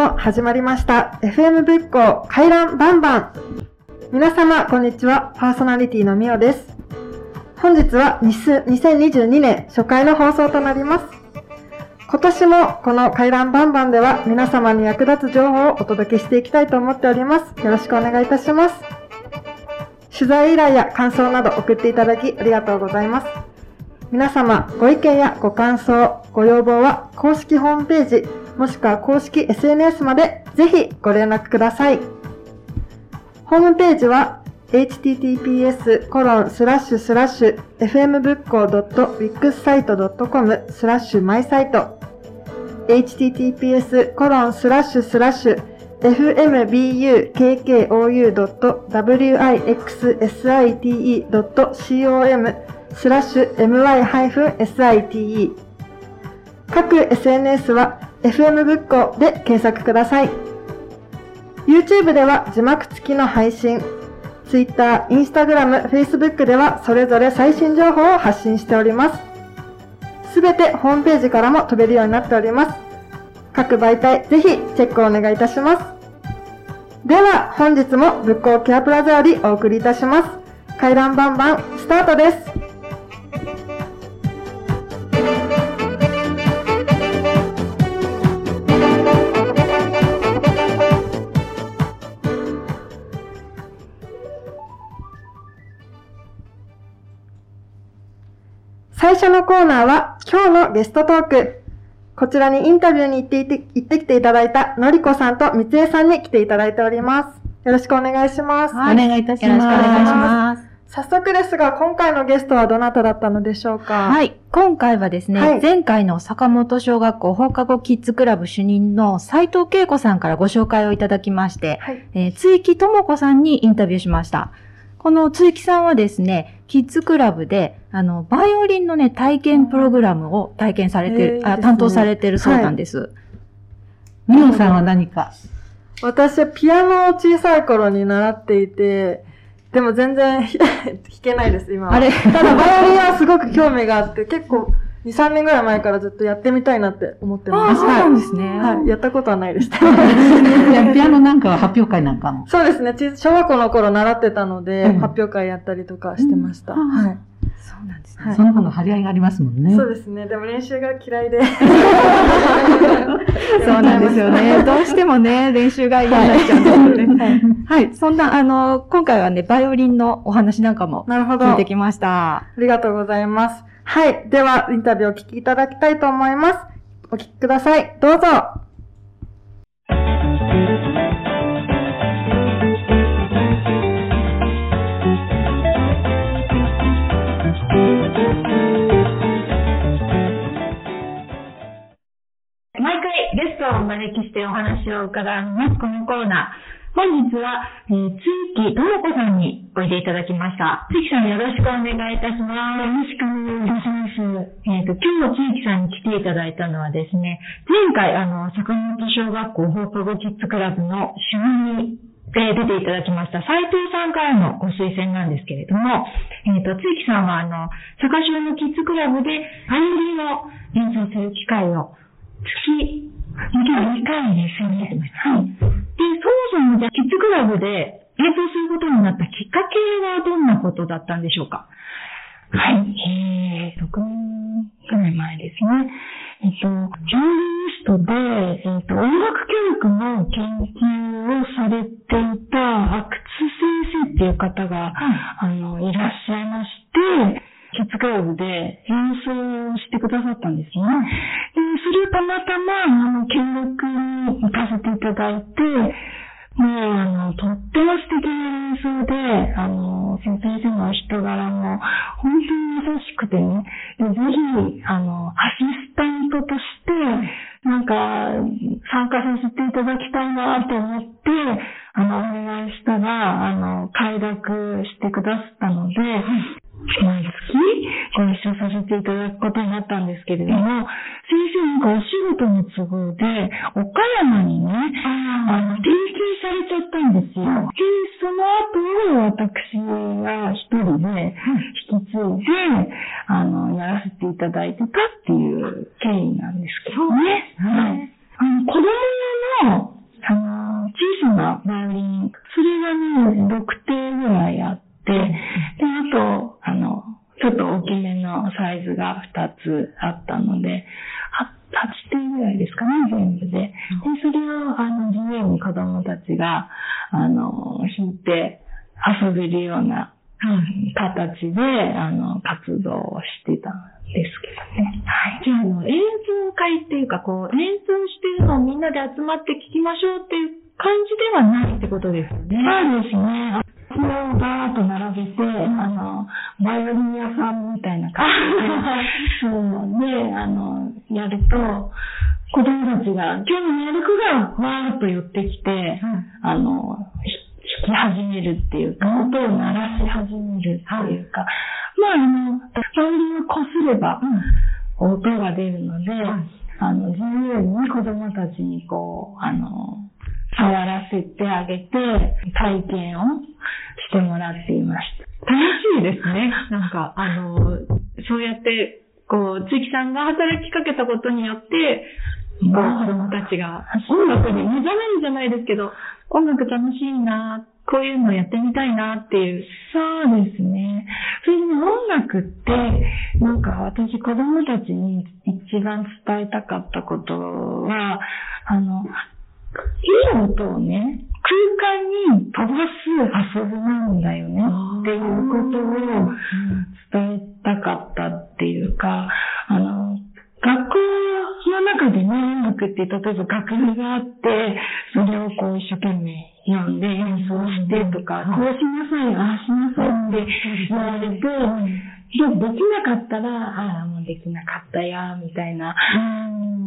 も始まりました。FM 仏教回覧バンバン。皆様こんにちは。パーソナリティのみおです。本日は2022年初回の放送となります。今年もこの回覧バンバンでは皆様に役立つ情報をお届けしていきたいと思っております。よろしくお願いいたします。取材依頼や感想など送っていただきありがとうございます。皆様ご意見やご感想ご要望は公式ホームページもしくは公式 SNS までぜひご連絡ください。ホームページは https コロンスラッシュスラッシュ fmbookco.wixsite.com スラッシュマイサイト https コロンスラッシュスラッシュ fmbukkou.wixsite.com スラッシュ my-site 各 SNS は FM ぶっこで検索ください。YouTube では字幕付きの配信、Twitter、Instagram、Facebook ではそれぞれ最新情報を発信しております。すべてホームページからも飛べるようになっております。各媒体ぜひチェックをお願いいたします。では本日も仏教ケアプラザよりお送りいたします。回覧バンバンスタートです。初のコーナーは今日のゲストトーク。こちらにインタビューに行っていて行ってきていただいたのりこさんとみつえさんに来ていただいております。よろしくお願いします。はい、お願いいたします。よろしくお願いします。早速ですが、今回のゲストはどなただったのでしょうか？はい。今回はですね、はい、前回の坂本小学校放課後キッズクラブ主任の斉藤恵子さんからご紹介をいただきまして、はい、えー、ついきともこさんにインタビューしました。このついきさんはですね、キッズクラブで、あの、バイオリンのね、体験プログラムを体験されてる、あ、担当されてるそうなんです。み、お、さんは何か？私はピアノを小さい頃に習っていて、でも全然弾けないです、今は。あれ？ただ、バイオリンはすごく興味があって、結構、2、3年ぐらい前からずっとやってみたいなって思ってます。あそうなんですね。はい。やったことはないでした。ピアノなんかは発表会なんかもそうですね。小学校の頃習ってたので、うん、発表会やったりとかしてました。うん、はい。そうなんですね。はい、その子の張り合いがありますもんね。そうですね。でも練習が嫌いで。そうなんですよね。どうしてもね、練習が嫌になっちゃうんですよね。はい。はい。そんな、あの、今回はね、バイオリンのお話なんかも聞いてきました。ありがとうございます。はい。では、インタビューをお聞きいただきたいと思います。お聞きください。どうぞ。毎回ゲストをお招きしてお話を伺います。このコーナー。本日は、えー、ついきともこさんにおいでいただきました。ついきさんよろしくお願いいたします。よろしくお願いいたします。えっ、ー、と、今日ついきさんに来ていただいたのはですね、前回、あの、坂本小学校放課後キッズクラブの主任にえー、出ていただきました斉藤さんからのご推薦なんですけれども、えっ、ー、と、ついきさんはあの、坂小のキッズクラブでパイオリンを演奏する機会を月2回ですよね。はい。で、そもそもじゃあ、キッズクラブで演奏することになったきっかけはどんなことだったんでしょうか？はい。えー、6年くらい前ですね。えっと、ジャーナリストで、えっと、音楽教育の研究をされていた阿久津先生っていう方が、あの、いらっしゃいまして、キッズクラブで演奏してくださったんですよね。で、それをたまたま、あの、見学に行かせていただいて、もう、あの、とっても素敵な演奏で、あの、先生の人柄も、本当に優しくてね、ぜひ、あの、アシスタントとして、なんか、参加させていただきたいなと思って、あの、お願いしたら、あの、快諾してくださったので、毎月ご一緒させていただくことになったんですけれども、先生なんかお仕事の都合で、岡山にね、あの、転勤されちゃったんですよ。で、その後、私が一人で引き継いで、あの、やらせていただいてたっていう経緯なんですけどね。はい。あの、子供用の、あの、小さなバイオリン、それがね、6点ぐらいあって、で、あと、あの、ちょっと大きめのサイズが2つあったので、8点ぐらいですかね、全部で。で、それを、あの、自由に子供たちが、あの、弾いて遊べるような形で、あの、活動をしてたんですけどね。はい。じゃあ、あの、演奏会っていうか、こう、演奏してるのをみんなで集まって聴きましょうっていう感じではないってことですよね。そうですね。それをバーッと並べて、あの、バイオリン屋さんみたいな感じで、そうで、あの、やると、子供たちが、今日のやる子がわーっと寄ってきて、あの、弾き始めるっていうか、音を鳴らし始めるっていうか、まあ、あの、バイオリンをこすれば、音が出るので、あの、自由に子供たちにこう、あの、触らせてあげて、体験をしてもらっていました。楽しいですね。なんか、あの、そうやって、こう、つきさんが働きかけたことによって、子供たちが音楽に目覚めるじゃないですけど、音楽楽しいな、こういうのやってみたいなっていう。そうですね。それで音楽って、なんか私子供たちに一番伝えたかったことは、あの、いい音をね、空間に飛ばす遊びなんだよねっていうことを伝えたかったっていうか、あの、学校の中でね、音楽って例えば楽譜があって、それをこう一生懸命読んで演奏してとか、こうしなさい、ああしなさいって言われて、で、できなかったら、ああ、もうできなかったや、みたいな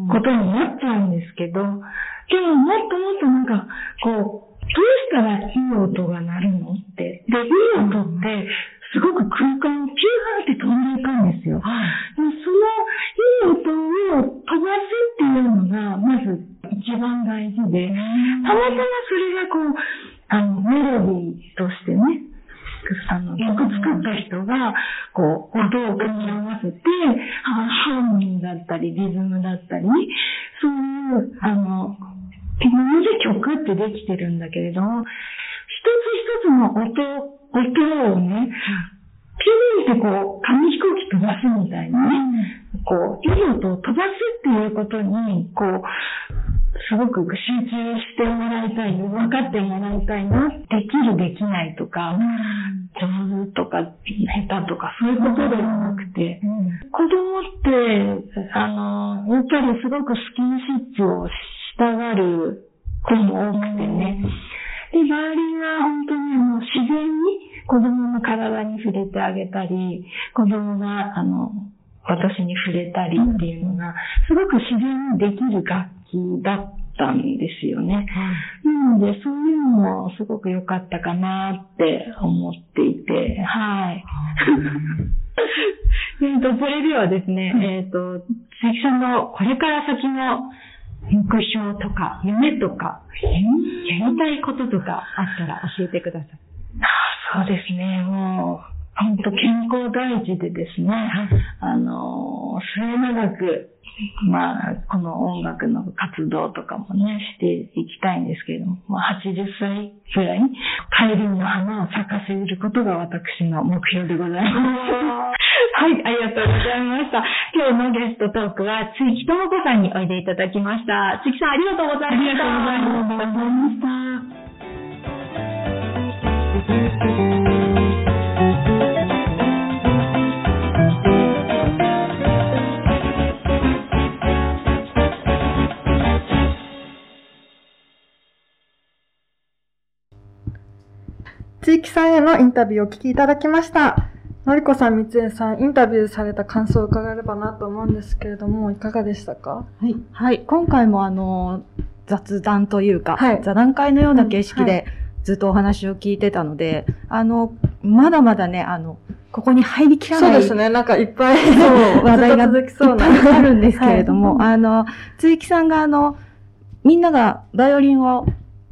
ことになっちゃうんですけど、でももっともっとなんか、こう、どうしたらいい音が鳴るのって。で、いい音って、すごく空間をピューって飛んでいくんですよ。はい、そのいい音を飛ばすっていうのが、まず一番大事で、たまたまそれがこう、あの、メロディーとしてね、あの、曲作った人が、こう、音を組み合わせて、ハーモニーだったり、リズムだったり、そういう、あの、今まで曲ってできてるんだけれども、一つ一つの音音をね、ピューってこう、紙飛行機飛ばすみたいなね、こう、いい音を飛ばすっていうことに、こう、すごく集中してもらいたい、分かってもらいたいな、できるできないとか、上手とか下手とかそういうことではなくて、子供って、あの、やっぱりすごくスキンシップをしたがる子も多くてね、で、周りは本当にあの自然に子供の体に触れてあげたり、子供があの、私に触れたりっていうのが、すごく自然にできる楽器だったんですよね。なので、そういうのもすごく良かったかなって思っていて、はい。えっと、それではですね、えっ、ー、と、鈴木さんのこれから先の目標とか、夢とか、やりたいこととかあったら教えてください。そうですね、もう、本当健康第一でですね、あの、末永く、まあ、この音楽の活動とかもね、していきたいんですけれども、まあ、80歳くらいに、帰りの花を咲かせることが私の目標でございます。はい、ありがとうございました。今日のゲストトークは、ついきともこさんにおいでいただきました。つきさん、ありがとうございました。ありがとうございました。地域さんへのインタビューをお聞きいただきました。のりこさん、みつえさん、インタビューされた感想を伺えればなと思うんですけれども、いかがでしたか？はい。はい。今回もあの、雑談というか、はい、座談会のような形式でずっとお話を聞いてたので、あの、まだまだね、あの、ここに入りきらない。そうですね。なんかいっぱい、そう、話題が続きそうな。あるんですけれども、はい、あの、つきさんがあの、みんながバイオリンを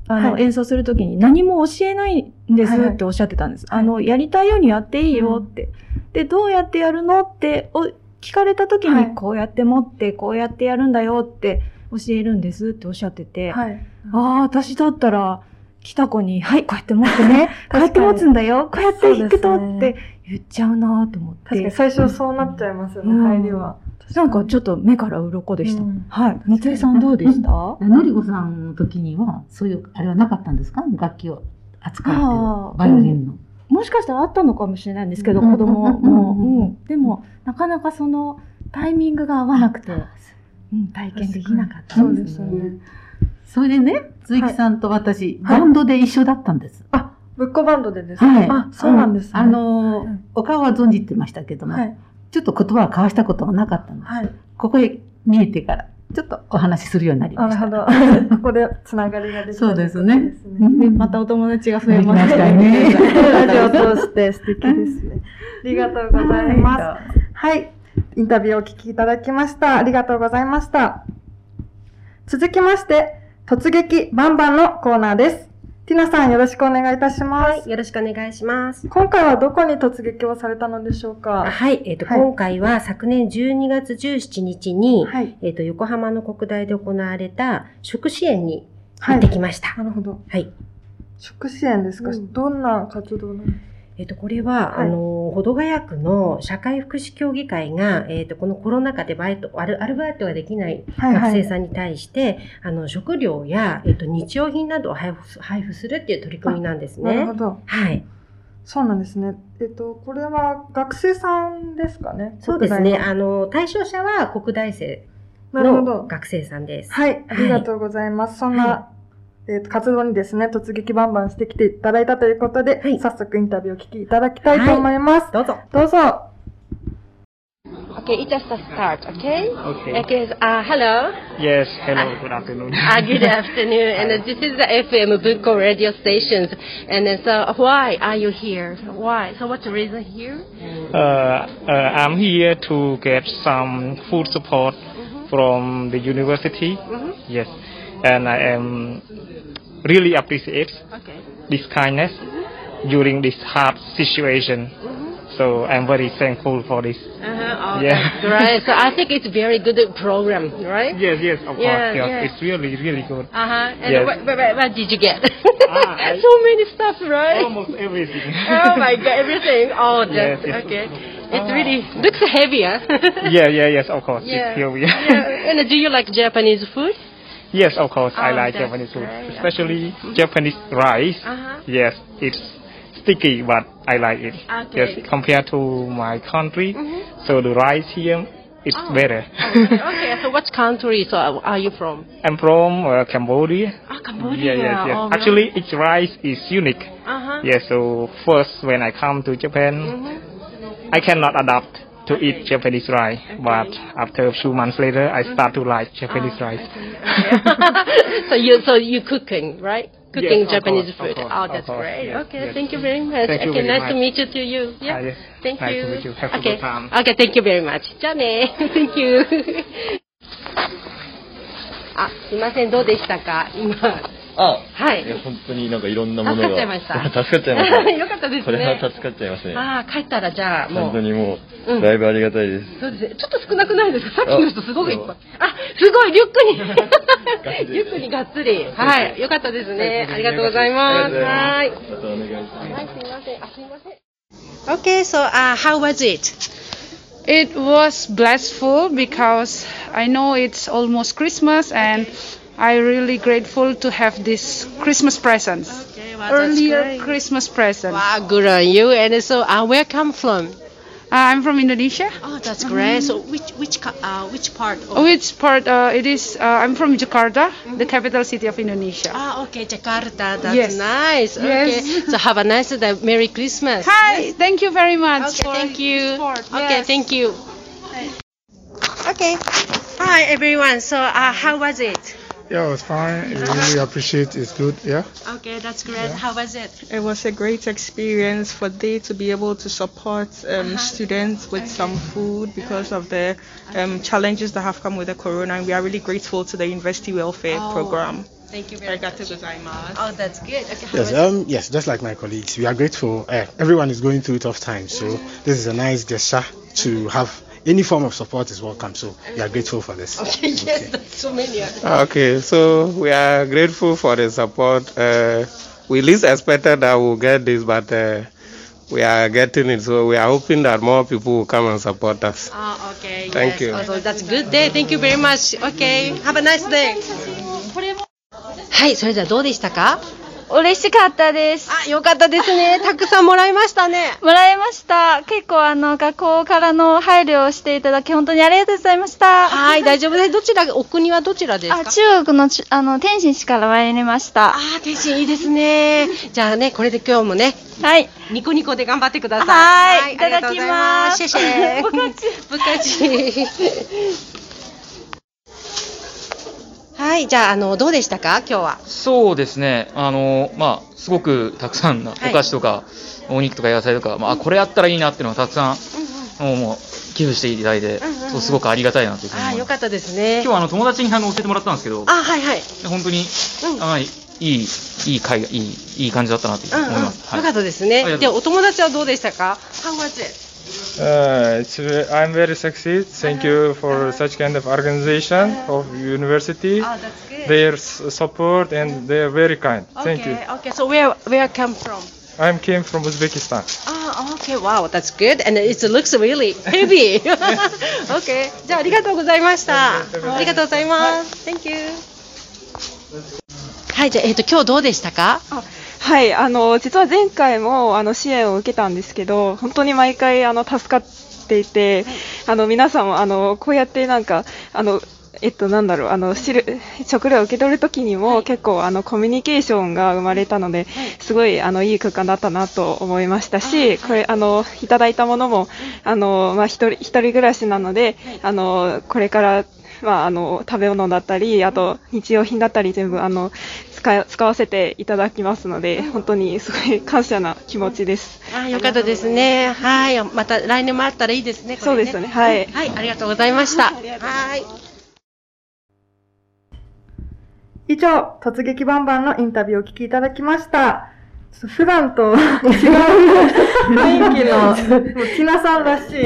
あの、はい、演奏するときに何も教えないんですっておっしゃってたんです。はい。はい、あの、やりたいようにやっていいよって。で、どうやってやるのってお聞かれたときに、こうやって持って、こうやってやるんだよって教えるんですっておっしゃってて、はい、ああ、私だったら、来た子に、はい、こうやって持ってね、こうやって持つんだよ、こうやって弾くとって言っちゃうなと思って。確かに最初そうなっちゃいますよね、うん、入りは。なんかちょっと目から鱗でした。うん、はい。松江さんどうでした？のりこさんの時には、そういう、あれはなかったんですか？楽器を扱ってバイオリンの。もしかしたらあったのかもしれないんですけど、子供も。うん。でも、なかなかそのタイミングが合わなくて、う。ん、体験できなかったそうですよね。それでね、鈴木さんと私、バンドで一緒だったんです。あ、ぶっこバンドでですはい。あ、そうなんですね。あの、お顔は存じてましたけども、ちょっと言葉は交わしたことがなかったの。で、はい、ここへ見えてから、ちょっとお話しするようになりました。なるほど。ここでつながりができた、そうですね。でまたお友達が増えましたね。ラジオを通して素敵ですね。ありがとうございます。はい。インタビューをお聞きいただきました。ありがとうございました。続きまして、突撃バンバンのコーナーです。ティナさんよろしくお願いいたします。はい、よろしくお願いします。今回はどこに突撃をされたのでしょうか？はい、えっ、ー、と、はい、今回は昨年12月17日に、はい、えっ、ー、と、横浜の国大で行われた食支援に行ってきました。なるほど。はい。食支援ですか、うん、どんな活動なんですか？えっと、これは、はい、あの、保土ヶ谷区の社会福祉協議会が、えっと、このコロナ禍でバイト、アルアルバイトができない学生さんに対して、はいはい、あの、食料や、えっと、日用品などを配布配布するっていう取り組みなんですね。なるほど。はい。そうなんですね。えっと、これは学生さんですかね？そうですね。あの、対象者は国大生の学生さんです。はい。ありがとうございます。そんなえー、活動にですね、突撃バンバンしてきていただいたということで、はい、早速インタビューをお聞きいただきたいと思います。はい、どうぞ。どうぞ。Okay, it just a start, okay? Okay. Okay, uh, hello. Yes, hello, good afternoon. uh, good afternoon, and uh, this is the FM Bunko radio stations. And uh, so, why are you here? Why? So, what's the reason here? Uh, uh, I'm here to get some food support mm -hmm. from the university. Mm -hmm. Yes, and I am really appreciate okay. this kindness mm-hmm. during this hard situation. Mm-hmm. So I'm very thankful for this. Uh-huh. Oh, yeah. right. So I think it's very good program, right? Yes, yes, of yeah, course. Yes. Yeah. It's really, really good. Uh huh. And yes. what, what, what, did you get? ah, I, so many stuff, right? Almost everything. oh my god, everything. Oh, that's yes, okay. It's really looks heavier. yeah, yeah, yes, of course. Yeah. It's heavy. yeah. And do you like Japanese food? Yes, of course. Oh, I like Japanese food, great. especially Japanese rice. Uh-huh. Yes, it's sticky, but I like it. Okay. Yes, compared to my country, mm-hmm. so the rice here is oh. better. okay, so what country so are you from? I'm from uh, Cambodia. Ah, Cambodia. Yeah, yes, yes. Oh, Actually, each rice is unique. Uh-huh. Yes, so first when I come to Japan, mm-hmm. I cannot adapt to okay. eat Japanese rice, okay. but after a few months later, I start to like Japanese oh, rice. Okay. so you so you cooking right? Cooking yes, Japanese course, food. Course, oh, that's great. Yes, okay, yes. thank you very much. Thank okay, nice much. to meet you to you. Yeah. Uh, yes. Thank nice you. To meet you. Have okay. a good time. Okay, thank you very much. じゃあね。thank you. あ、すいません、どうでしたか今。 あ、はい。本当になんかいろんなものが。助かっちゃいました。助かっちゃいました。よかったですね。これは助かっちゃいますね。ああ、帰ったらじゃあもう。本当にもう、だいぶありがたいです。そうですね。ちょっと少なくないですか？さっきの人すごくいっぱい。あ、すごい、リュックに。リュックにがっつり。はい。よかったですね。ありがとうございます。はい。またお願いします。はい、すみません。あ、すみません。Okay, so uh, how was it? It was blissful because I know it's almost Christmas and I'm really grateful to have this Christmas presents. Okay, wow, Earlier Christmas present. Wow, good on you. And so, uh, where come from? Uh, I'm from Indonesia. Oh, that's great. Mm-hmm. So, which which uh, which part? Of which part? Uh, it is. Uh, I'm from Jakarta, mm-hmm. the capital city of Indonesia. Ah, okay, Jakarta. That's yes. nice. Okay. Yes. So, have a nice day. Merry Christmas. Hi. Yes. Thank you very much. Okay, thank you. Okay, yes. thank you. Okay. Hi, everyone. So, uh, how was it? Yeah, it was fine. I really appreciate it. It's good. Yeah. Okay, that's great. Yeah. How was it? It was a great experience for they to be able to support um, uh-huh. students with okay. some food because of the um, challenges that have come with the corona. And we are really grateful to the university welfare oh. program. Thank you very much. Oh, that's good. Okay, yes, um, yes, just like my colleagues, we are grateful. Uh, everyone is going through tough times, so mm-hmm. this is a nice gesture to have any form of support is welcome. So we are grateful for this. Okay, yes, okay. so many. Okay, so we are grateful for the support. Uh, we least expected that we'll get this, but uh, we are getting it. So we are hoping that more people will come and support us. Ah, okay. Thank yes. you. Also, that's good day. Thank you very much. Okay. Have a nice day. はい、それではどうでしたか 嬉しかったです。あ、よかったですね。たくさんもらいましたね。もらいました。結構あの、学校からの配慮をしていただき、本当にありがとうございました。はい、大丈夫です。どちら、お国はどちらですか？あ、中国のち、あの、天津市から参りました。あー、天津いいですね。じゃあね、これで今日もね。はい。ニコニコで頑張ってください。はいいただきます。シェシェ。不客气。不客气。はい、じゃあ、あの、どうでしたか今日は。そうですね、あのまあ、すごくたくさんのお菓子とか、お肉とか野菜とか、まあ、これやったらいいなっていうのをたくさん、もうもう寄付していただいて、そうすごくありがたいなというふうにあ。よかったですね。今日はあの友達にあの教えてもらったんですけど、あ、はいはい。本当に、あいい、いい会が、いい、いい感じだったなと思います。はいよかったですね。で、お友達はどうでしたか ?How it? Uh, it's, ve- I'm very succeed. Thank you for such kind of organization of university. Their s- support and they are very kind. Thank you. Okay, okay. So where where come from? I came from Uzbekistan. Ah, okay. Wow, that's good. And it looks really heavy. okay. じゃあありがとうございました。ありがとうございます。Thank you. はい、じゃあえっ、と今日どうでしたか？ はい、あの実は前回もあの支援を受けたんですけど、本当に毎回あの助かっていて、あの皆さんもあのこうやってなんかあのえっとなんだろうあの知る食料を受け取るときにも結構あのコミュニケーションが生まれたので、すごいあのいい空間だったなと思いましたし、これあのいただいたものもあのまあ一人一人暮らしなので、あのこれからまあ、あの食べ物だったり、あと日用品だったり、全部あの使わせていただきますので、本当にすごい感謝な気持ちです。あ、よかったですね。はい、また来年もあったらいいですね。これそうですねはいはい、ありがとうございました。はい。以上、突撃バンバンのインタビューをお聞きいただきました。ちょっと普段と 違う雰囲気の、もうティナさんらしい。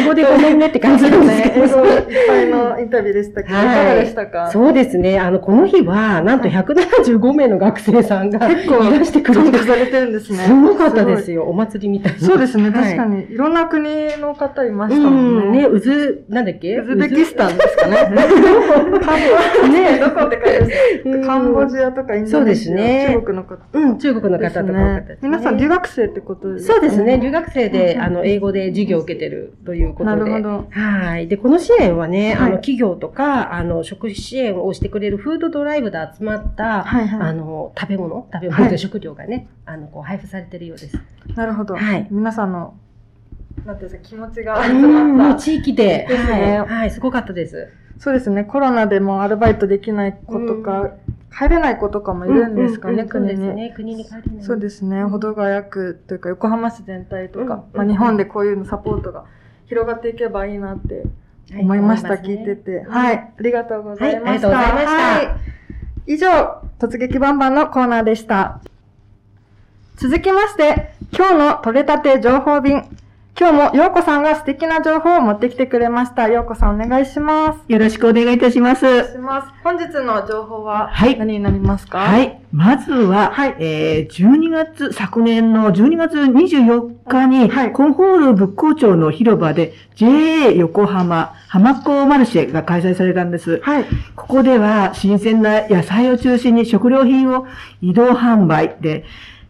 英語でごめんねって感じですけど。英語いっぱいのインタビューでしたけど、いかがでしたか？そうですね。あの、この日は、なんと175名の学生さんが結構いらしてくれてされてるんですねすごかったですよ。お祭りみたいな。そうですね、はい確かに。いろんな国の方いましたもんうん、ね。ね、うず、なんだっけ？ウズベキスタンですかね。カンボねどこって書いてあるカンボジアとかインそうでドネシア、すね。中国の方。うん、中国の方とか多かったですね。皆さん留学生ってことですかそうですね。留学生で、あの、英語で授業を受けてるということで。なるほどはい。で、この支援はね、はいあの、企業とか、あの、食費支援をしてくれるフードドライブで集まった、はいはいあの、食べ物、食べはい物で食料がね、あの、こう、配布されてるようです。なるほど。はい皆さんの、なんていうんですか、気持ちがう集まん、った。地域で、はい、すごかったです。そうですね。コロナでもアルバイトできない子とか、帰れない子とかもいるんですかね、国に。そうですね。国に帰れない。そうですね。保土ヶ谷区というか横浜市全体とか、うんまあ、日本でこういうのサポートが広がっていけばいいなって思いました、聞いてて。はい。ありがとうございました。はいありがとうございましたはい以上、突撃バンバンのコーナーでした。続きまして、今日の取れたて情報便。今日もようこさんが素敵な情報を持ってきてくれました。ようこさんお願いします。よろしくお願いいたします。します。本日の情報ははい何になりますか？はい。まずは、えー12月、昨年の12月24日に、コンホール仏光町の広場で JA 横浜浜子マルシェが開催されたんです。ここでは新鮮な野菜を中心に食料品を移動販売で、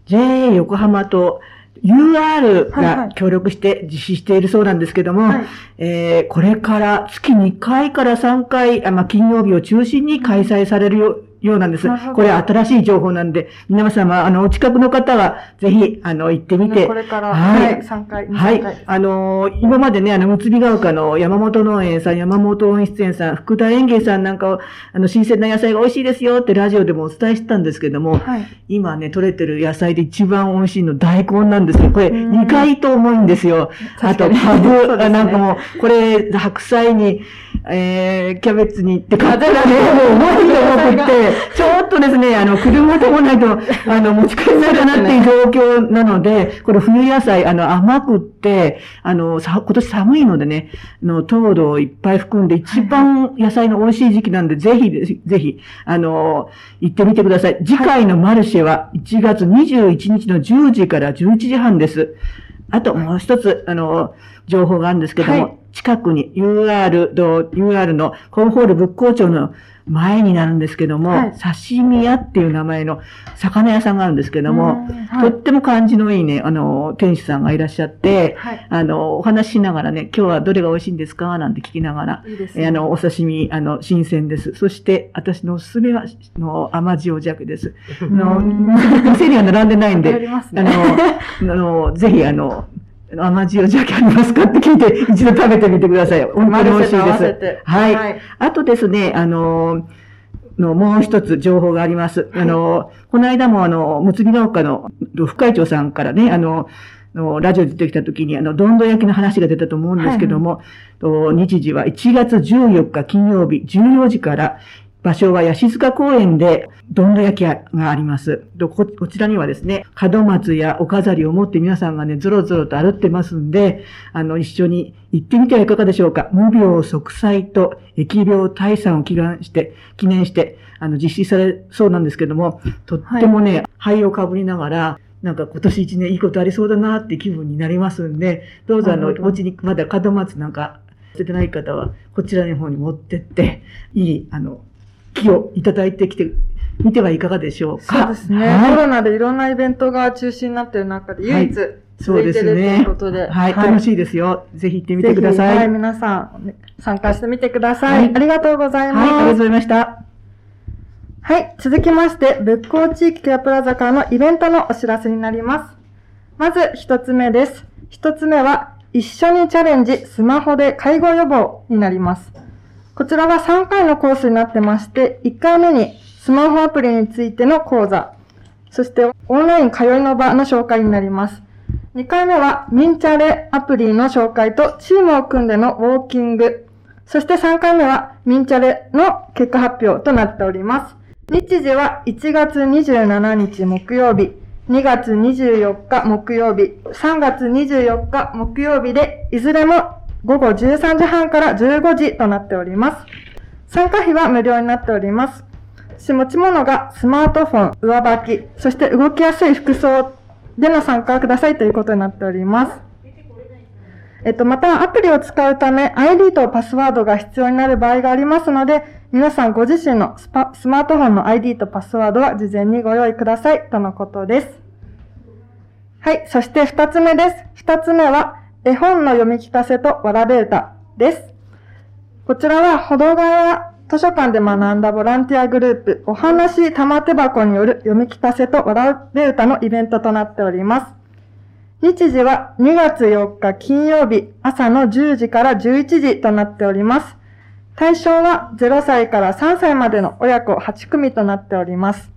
JA 横浜と UR が協力して実施しているそうなんですけども、えーこれから月2回から3回、あまあ、金曜日を中心に開催されるよようなんですこれ新しい情報なんで、皆様、あの、お近くの方は、ぜひ、あの、行ってみて。これから、はいはい、3回、2はい回。。あのー今までね、あの、むつびが丘の山本農園さん、山本温室園さん、福田園芸さんなんかを、あの、新鮮な野菜が美味しいですよってラジオでもお伝えしたんですけども、今ね、取れてる野菜で一番美味しいの大根なんですよ。これ、意外と重いんですよ。あと、確かにカブ、そうですねあなんかもう、これ、白菜に、えー、キャベツに行って買ったらね、もう重いと思って、ちょっとですね、あの、車でもないと、あの、持ち帰れないかなっていう状況なので、これ冬野菜、あの、甘くって、あの、さ、今年寒いのでね、の、糖度をいっぱい含んで、一番野菜の美味しい時期なんで、ぜひ、ぜひ、あの、行ってみてください。次回のマルシェは1月21日の10時から11時半です。あともう一つ、あの、情報があるんですけども、はい、近くに UR、UR のコンホール仏光町の前になるんですけども、はい、刺身屋っていう名前の魚屋さんがあるんですけども、はい、とっても感じのいいね、あの、店主さんがいらっしゃって、はい、あの、お話ししながらね、今日はどれが美味しいんですか？なんて聞きながら、いいね、あの、お刺身、あの、新鮮です。そして、私のおすすめは、の、甘塩鮭です。あの、店には並んでないんで、あの、あの、ぜひ、あの、甘塩鮭ありますかって聞いて、一度食べてみてください。本当に美味しいです。はい。はい、あとですね、あの、の、もう一つ情報があります。あの、この間もあの、むつび農家の副会長さんからね、あの、のラジオ出てきた時に、あの、どんどん焼きの話が出たと思うんですけども、はい、日時は1月14日金曜日14時から、場所は八塚公園で、どんど焼き屋があります。ここちらにはですね、門松やお飾りを持って皆さんがね、ぞろぞろと歩ってますんで、あの、一緒に行ってみてはいかがでしょうか。無病息災と疫病退散を祈願して、記念して、あの、実施されそうなんですけども、とってもね、灰をかぶりながら、なんか今年一年いいことありそうだなって気分になりますんで、どうぞあの、お家にまだ門松なんか捨ててない方は、こちらの方に持ってって、いい、あの、気をいただいてきてみてはいかがでしょうか？そうですね。はい、コロナでいろんなイベントが中止になっている中で唯一、はい、そうですね。ということで、はい。楽しいですよ。ぜひ行ってみてください。はい、皆さん、参加してみてください。ありがとうございます。はい、ありがとうございました。はい。続きまして、仏光地域ケアプラザからのイベントのお知らせになります。まず、一つ目です。一つ目は、一緒にチャレンジスマホで介護予防になります。こちらは3回のコースになってまして、1回目にスマホアプリについての講座、そしてオンライン通いの場の紹介になります。2回目はミンチャレアプリの紹介とチームを組んでのウォーキング、そして3回目はミンチャレの結果発表となっております。日時は1月27日木曜日、2月24日木曜日、3月24日木曜日で、いずれも午後13時半から15時となっております。参加費は無料になっております。持ち物がスマートフォン、上履き、そして動きやすい服装での参加くださいということになっております。えっと、またアプリを使うため ID とパスワードが必要になる場合がありますので、皆さんご自身のススマートフォンの ID とパスワードは事前にご用意くださいとのことです。はい。そして二つ目です。二つ目は、絵本の読み聞かせとわらべ歌です。こちらは、歩道側図書館で学んだボランティアグループ、お話玉手箱による読み聞かせとわらべ歌のイベントとなっております。日時は2月4日金曜日朝の10時から11時となっております。対象は0歳から3歳までの親子8組となっております。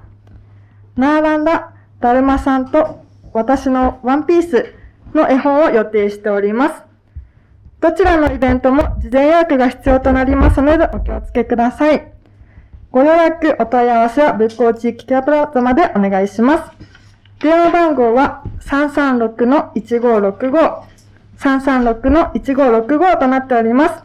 並んだだるまさんと私のワンピースの絵本を予定しております。どちらのイベントも事前予約が必要となりますのでお気をつけください。ご予約、お問い合わせは仏光地域ケアプラザまでお願いします。電話番号は336-1565、336-1565となっております。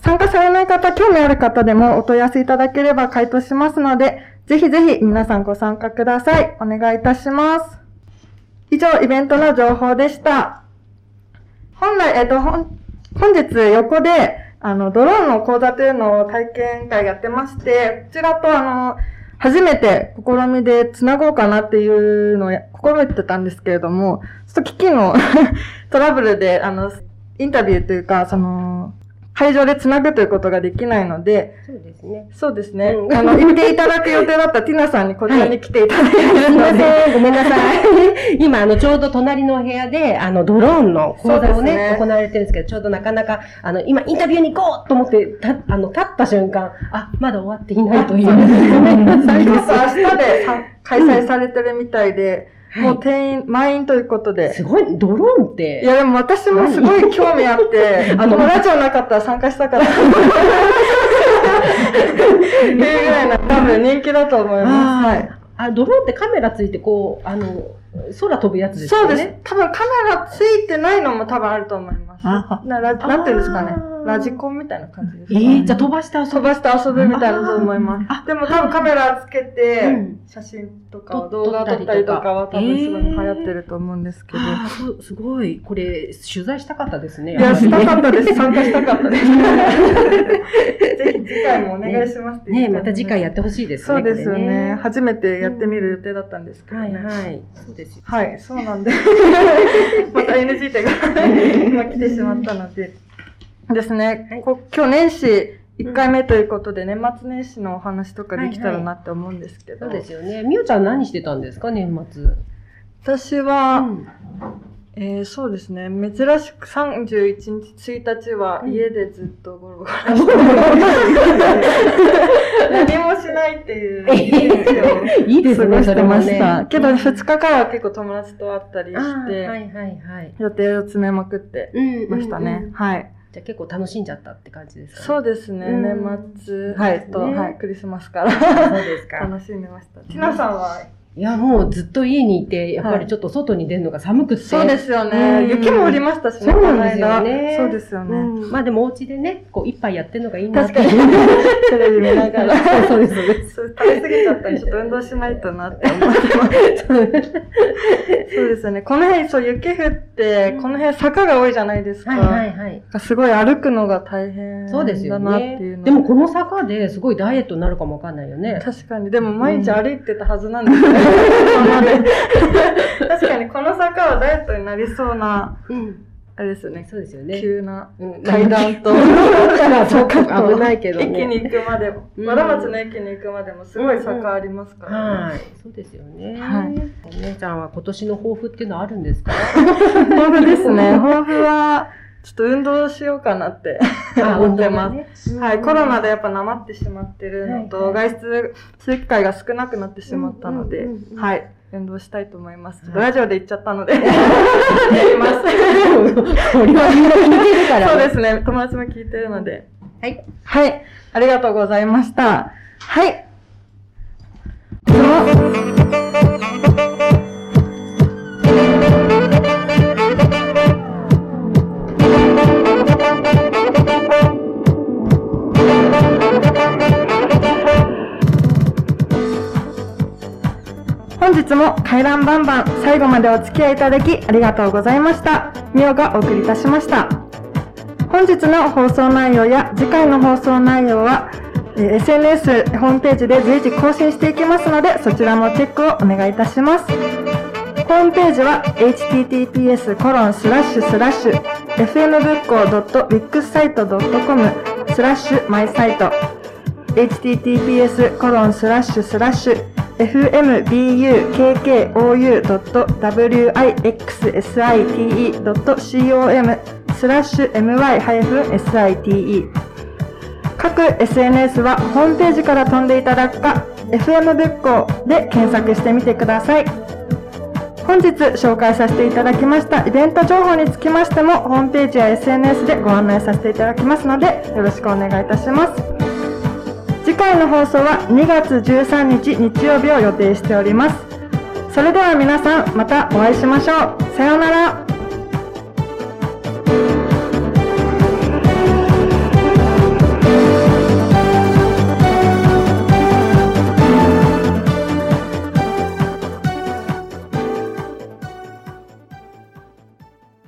参加されない方、興味ある方でもお問い合わせいただければ回答しますので、ぜひぜひ皆さんご参加ください。お願いいたします。以上、イベントの情報でした。本来、えっと、本日横で、あの、ドローンの講座というのを体験会やってまして、こちらとあの、初めて試みで繋ごうかなっていうのを試みてたんですけれども、ちょっと機器の トラブルで、あの、インタビューというか、その、会場で繋ぐということができないので、そうですね。そうですね。うん、あの、行っていただく予定だったティナさんにこちらに来ていただいてるので、はい、ごめんなさい。今、あの、ちょうど隣の部屋で、あの、ドローンの講座をね、ね行われてるんですけど、ちょうどなかなか、あの、今、インタビューに行こうと思って、た、あの、立った瞬間、あ、まだ終わっていないという。ごめんなさい。明日で開催されてるみたいで、もう定員、満員ということで。すごい、ドローンって。いや、でも私もすごい興味あって、あの、ラジオなかったら参加したかった。っていうぐらいな、多分人気だと思います。はい。あ、ドローンってカメラついて、こう、あの、空飛ぶやつですよね。そうです。多分カメラついてないのも多分あると思います。ならなんていうんですかね。ラジコンみたいな感じです、えー、じゃあ飛ばして遊ぶ？飛ばして遊ぶみたいなと思います。でも多分カメラつけて、写真とか動画撮ったりとかは多分すごい流行ってると思うんですけど。あそうすごい。これ、取材したかったですね。いや、したかったです。参加したかったです。ぜひ次回もお願いしますねまた次回やってほしいですね。そうですよね。初めてやってみる予定だったんですけどね。はいはい。そうですはい、そうなんで。また NG 点が 今来てしまったので。ですね。こ今日年始1回目ということで、年末年始のお話とかできたらなって思うんですけど。そうですよね。みおちゃん何してたんですか、年末。私は、えー、そうですね。珍しく31日、1日は家でずっとゴロゴロ 何もしないっていう いいですね、過ごしてました。けど2日からは結構友達と会ったりして、はいはいはい。予定を詰めまくってましたね。はい。じゃあ結構楽しんじゃったって感じですかそうですね。年末、はい、と、はい、クリスマスから。そうですか。楽しんでました。ティナさんはいや、もうずっと家にいて、やっぱりちょっと外に出るのが寒くて。そうですよね。雪も降りましたしね。そうなんですよね。そうですよね。まあでもお家でね、こう一杯やってるのがいいな確かに。テレビ見ながら。そうです、そうです。食べ過ぎちゃったり、ちょっと運動しないとなって思ってます。そうですよね。この辺、そう、雪降って、この辺坂が多いじゃないですか。はいはいはい。すごい歩くのが大変そうですよだなっていうね。でもこの坂ですごいダイエットになるかもわかんないよね。確かに。でも毎日歩いてたはずなんですよね。確かにこの坂はダイエットになりそうな、あれですよね。そうですよね。急な階段と、危ないけどね。駅に行くまでも、和田町の駅に行くまでもすごい坂ありますからはい。そうですよね。はい。お姉ちゃんは今年の抱負っていうのはあるんですか？抱負ですね。抱負は、ちょっと運動しようかなって 思ってます。はい。コロナでやっぱなまってしまってるのと、外出する機会が少なくなってしまったので、はい。運動したいと思います。ラジオで言っちゃったので、やります。これはみんな聞いてるから。そうですね。友達も聞いてるので。はい。はい。ありがとうございました。はい。日も回覧バンバン最後までお付き合いいただきありがとうございました。みおがお送りいたしました。本日の放送内容や次回の放送内容は、えー SNS ホームページで随時更新していきますので、そちらもチェックをお願いいたします。ホームページは https コロンスラッシュスラッシュ fmbookco.wixsite.com スラッシュマイサイト https コロンスラッシュスラッシュ fmbukkou.wixsite.com スラッシュ my-site 各 SNS はホームページから飛んでいただくか FM ブッコで検索してみてください。本日紹介させていただきましたイベント情報につきましてもホームページや SNS でご案内させていただきますのでよろしくお願いいたします。次回の放送は2月13日日曜日を予定しております。それでは皆さんまたお会いしましょう。さようなら。